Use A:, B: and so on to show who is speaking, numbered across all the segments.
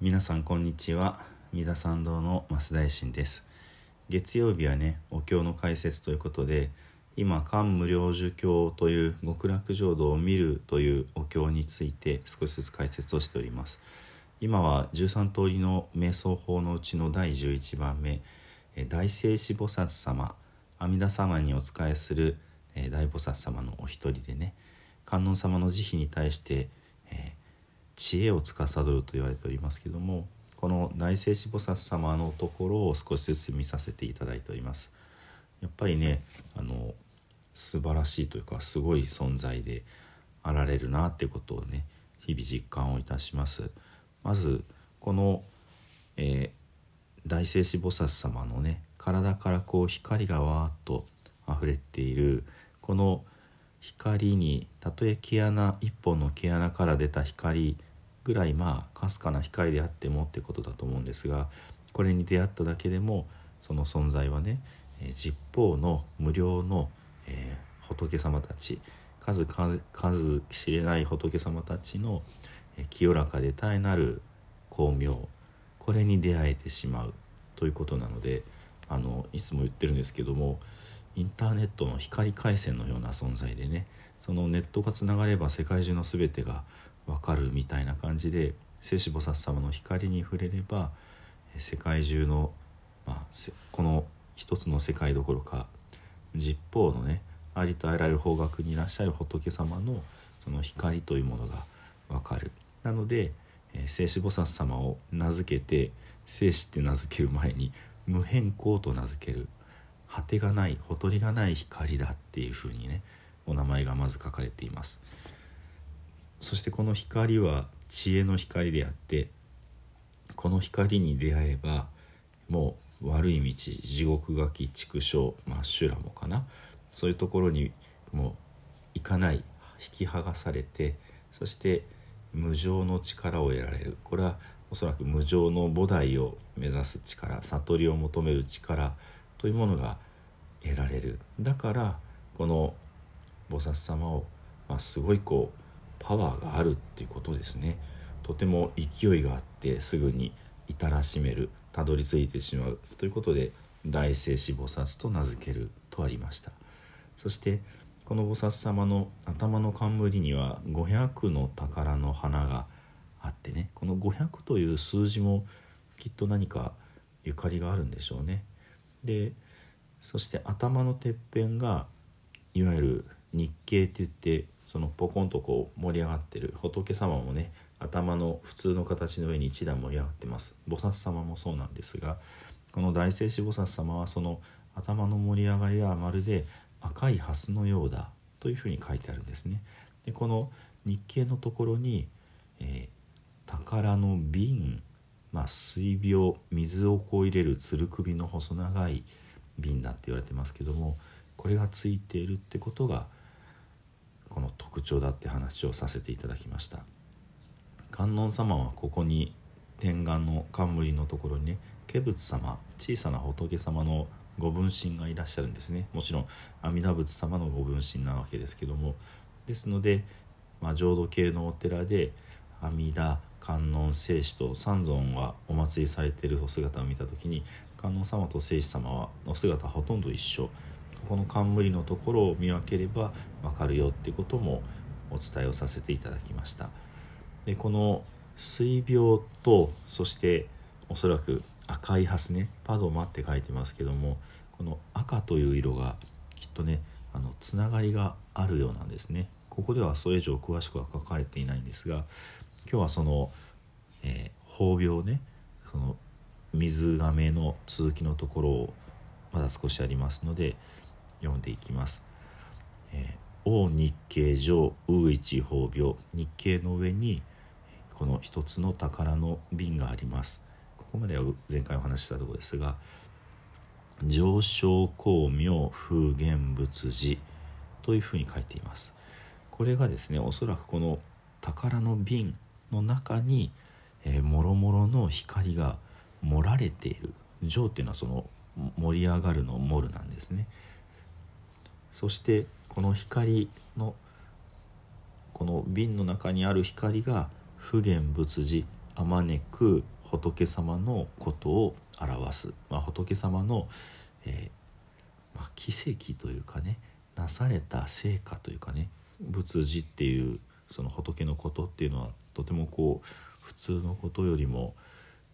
A: 皆さんこんにちは。三田参道の増大臣です。月曜日はねお経の解説ということで今漢無量寿経という極楽浄土を見るというお経について少しずつ解説をしております。今は13通りの瞑想法のうちの第11番目大聖子菩薩様阿弥陀様にお仕えする大菩薩様のお一人でね観音様の慈悲に対して、知恵を司ると言われておりますけどもこの大聖子菩薩様のところを少しずつ見させていただいております。やっぱりねあの素晴らしいというかすごい存在であられるなってことをね日々実感をいたします。まずこの、えー、大聖子菩薩様のね体からこう光がわーっと溢れているこの光にたとえ毛穴一本の毛穴から出た光ぐらいまあかすかな光であってもってことだと思うんですがこれに出会っただけでもその存在はね、え、十方の無料の、えー、仏様たち数数知れない仏様たちの、えー、清らかで絶えなる光明これに出会えてしまうということなのであのいつも言ってるんですけどもインターネットの光回線のような存在でねそのネットがつながれば世界中の全てが分かるみたいな感じで聖子菩薩様の光に触れれば世界中の、まあ、この一つの世界どころか十方のねありとあらゆる方角にいらっしゃる仏様のその光というものが分かる。なので聖子菩薩様を名付けて聖子って名付ける前に無変更と名付ける果てがないほとりがない光だっていうふうにねお名前がまず書かれていますそしてこの光は知恵の光であってこの光に出会えばもう悪い道地獄垣畜生まあ修羅もかな。そういうところにもう行かない引き剥がされてそして無常の力を得られる。これはおそらく無常の菩提を目指す力悟りを求める力というものが得られる。だからこの菩薩様を、まあ、すごいこうパワーがあるっていうことですね。とても勢いがあってすぐに至らしめるたどり着いてしまうということで大聖子菩薩と名付けるとありました。そしてこの菩薩様の頭の冠には500の宝の花があってねこの500という数字もきっと何かゆかりがあるんでしょうね。でそして頭のてっぺんがいわゆる日経って言ってそのポコンとこう盛り上がってる仏様もね頭の普通の形の上に一段盛り上がってます菩薩様もそうなんですがこの大聖子菩薩様はその頭の盛り上がりはまるで赤い蓮のようだというふうに書いてあるんですね。でこの日経のところに、えー、宝の瓶まあ、水病水をこう入れるつる首の細長い瓶だって言われてますけどもこれがついているってことがこの特徴だって話をさせていただきました。観音様はここに天眼の冠のところにね化仏様小さな仏様のご分身がいらっしゃるんですね。もちろん阿弥陀仏様のご分身なわけですけども。ですので、まあ、浄土系のお寺で阿弥陀観音聖子と三尊はお祭りされているお姿を見た時に観音様と聖子様はお姿ほとんど一緒。この冠のところを見分ければ分かるよっていうこともお伝えをさせていただきました。でこの水病とそしておそらく赤いハスねパドマって書いてますけどもこの赤という色がきっとねあのつながりがあるようなんですね。ここではそれ以上詳しくは書かれていないんですが今日はその、えー、病ねその水亀の続きのところをまだ少しありますので読んでいきます。えー、王日経上ウ一法病日経の上にこの一つの宝の瓶があります。ここまでは前回お話したところですが上昇光明風現仏寺というふうに書いています。これがですねおそらくこの宝の瓶の中に、えー、もろもろの光が盛られている情っていうのはその盛り上がるの盛るなんですねそしてこの光のこの瓶の中にある光が普賢仏寺あまねく仏様のことを表す、まあ、仏様の、えー、まあ、奇跡というかねなされた成果というかね仏事っていうその仏のことっていうのはとてもこう普通のことよりも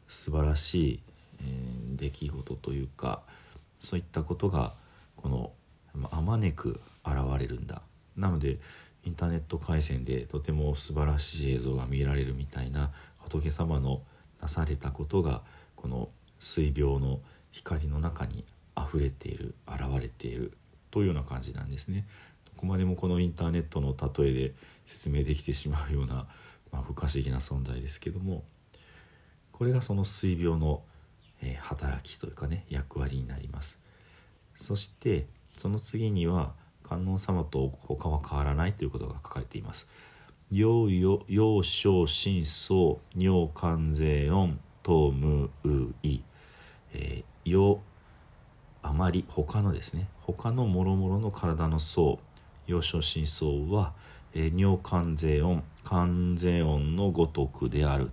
A: 素晴らしい、えー、出来事というかそういったことがこのあまねく現れるんだなのでインターネット回線でとても素晴らしい映像が見られるみたいな仏様のなされたことがこの水病の光の中に溢れている現れているというような感じなんですね。どこまでもこのインターネットの例えで説明できてしまうような、まあ、不可思議な存在ですけどもこれがその水病の、え、働きというかね役割になります。そしてその次には観音様と他は変わらないということが書かれています。陽陽小心相尿関税音東無い、えー、陽あまり他のですね。他のもろもろの体の層陽小心相は、えー、尿関税音関税音のごとくである。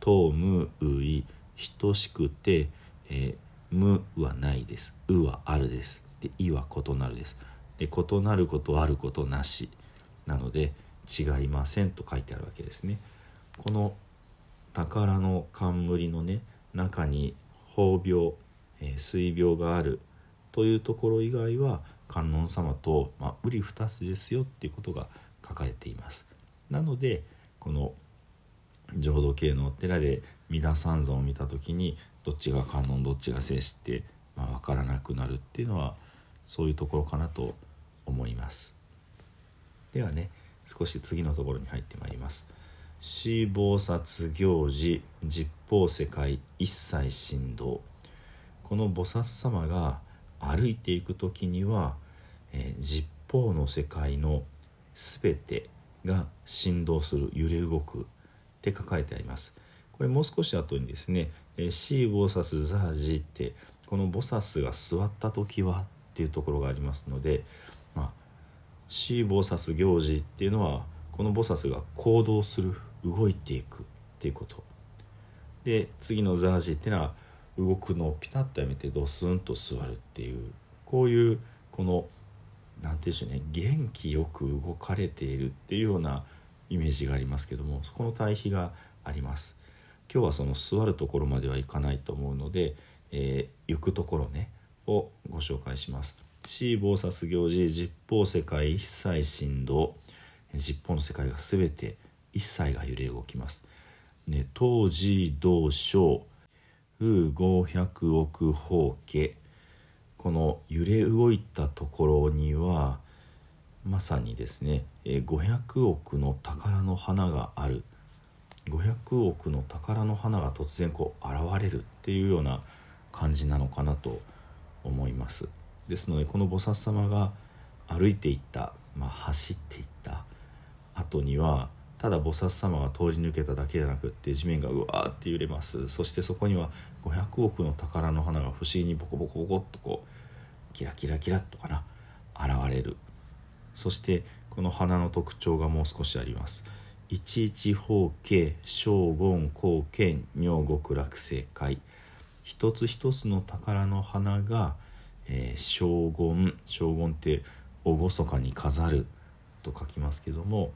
A: 東無い。等しくて、えー、無はないです。うはあるです。でいは異なるです。で異なることあることなし。なので違いませんと書いてあるわけですね。この宝の冠のね中に宝病、えー、水病がある。というところ以外は観音様と、まあ、瓜二つですよっていうことが書かれています。なのでこの浄土系のお寺で皆三尊を見た時にどっちが観音どっちが聖子って、まあ、分からなくなるっていうのはそういうところかなと思います。ではね少し次のところに入ってまいります。死菩薩行事実法世界一切振動。この菩薩様が歩いていく時には、えー、実法の世界の全てが振動する揺れ動くって書かれてあります。これもう少し後にですね「えー、シー菩薩ザージ」ってこの菩薩が座った時はっていうところがありますので、まあ、シー菩薩行事っていうのはこの菩薩が行動する動いていくっていうこと。で次のザージっていうのは動くのをピタッとやめてドスンと座るっていうこういうこの何て言うんでしょうね元気よく動かれているっていうようなイメージがありますけどもそこの対比があります。今日はその座るところまではいかないと思うので、えー、行くところねをご紹介します。シー・ボーサス行事実法世界一切振動実法の世界が全て一切が揺れ動きます。ね、当時同章う五百億法家この揺れ動いたところにはまさにですね500億の宝の花がある500億の宝の花が突然こう現れるっていうような感じなのかなと思います。ですのでこの菩薩様が歩いていった、まあ、走っていった後にはただ菩薩様が通り抜けただけじゃなくって地面がうわーって揺れます。そしてそこには500億の宝の花が不思議にボコボコボコっとこうキラキラキラっとかな現れる。そしてこの花の特徴がもう少しあります。一一法家将言後見女極楽正解。一つ一つの宝の花が、えー、将軍将軍って厳かに飾ると書きますけども、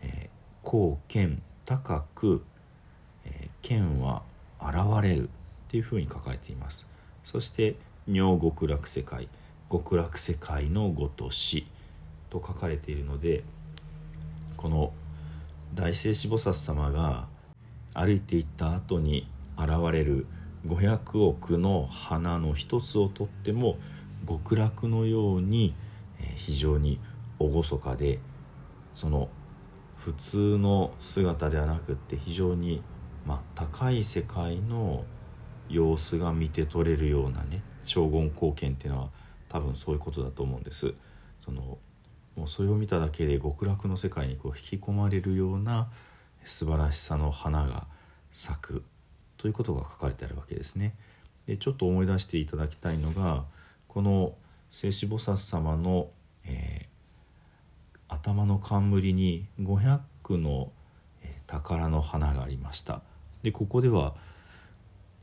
A: えー、高剣高く、えー、剣は現れるっていうふうに書かれています。そして女極楽世界極楽世界のごとしと書かれているのでこの大聖子菩薩様が歩いていった後に現れる500億の花の一つをとっても極楽のように非常に厳かでその普通の姿ではなくって非常に、まあ、高い世界の様子が見て取れるようなね将軍貢献っていうのは多分そういうことだと思うんです。そのもうそれを見ただけで極楽の世界にこう引き込まれるような素晴らしさの花が咲くということが書かれてあるわけですね。でちょっと思い出していただきたいのがこの聖子菩薩様の、えー、頭の冠に500の、えー、宝の花がありましたでここでは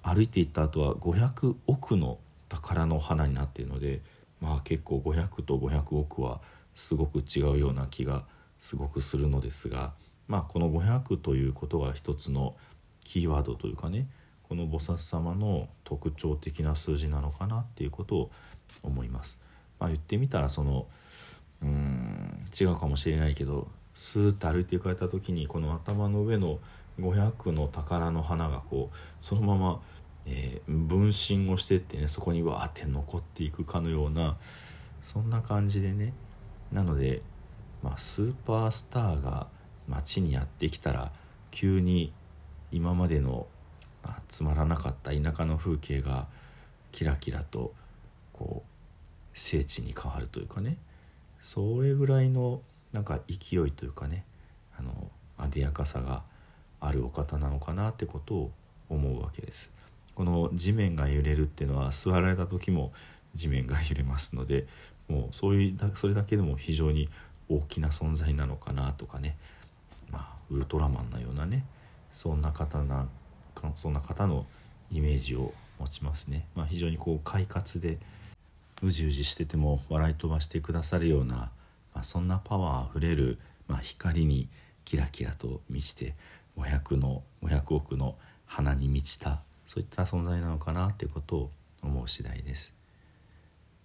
A: 歩いていった後は500億の宝の花になっているのでまあ結構500と500億はすごく違うような気がすごくするのですがまあこの500ということが一つのキーワードというかねこの菩薩様の特徴的な数字なのかなっていうことを思います。まあ、言ってみたらそのうん違うかもしれないけどスーッと歩いて行かれた時にこの頭の上の500の宝の花がこうそのまま、えー、分身をしてってねそこにわーって残っていくかのようなそんな感じでねなので、まあ、スーパースターが街にやってきたら急に今までの、あ、つまらなかった田舎の風景がキラキラとこう聖地に変わるというかね。それぐらいのなんか勢いというかね。あのあでやかさがあるお方なのかなってことを思うわけです。この地面が揺れるっていうのは座られた時も地面が揺れますのでもうそういうそれだけでも非常に大きな存在なのかなとかね。まあウルトラマンのようなねそんな方なそんな方のイメージを持ちますね。まあ、非常にこう快活でうじうじしてても笑い飛ばしてくださるような、まあ、そんなパワーあふれる、まあ、光にキラキラと満ちて500の500億の花に満ちたそういった存在なのかなっていうことを思う次第です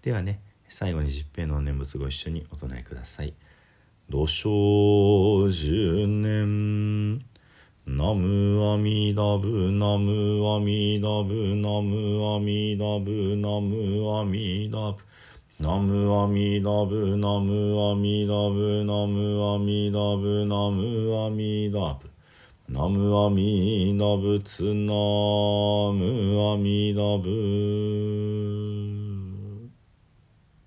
A: ではね最後に十平の念仏ご一緒にお唱えください「土生十年ナムアミダブナムアミダブナムアミダブナムアミダブ。ナムアミダブナムアミダブナムアミダブナムアミダブ。ナムアミダブツナムアミダブ。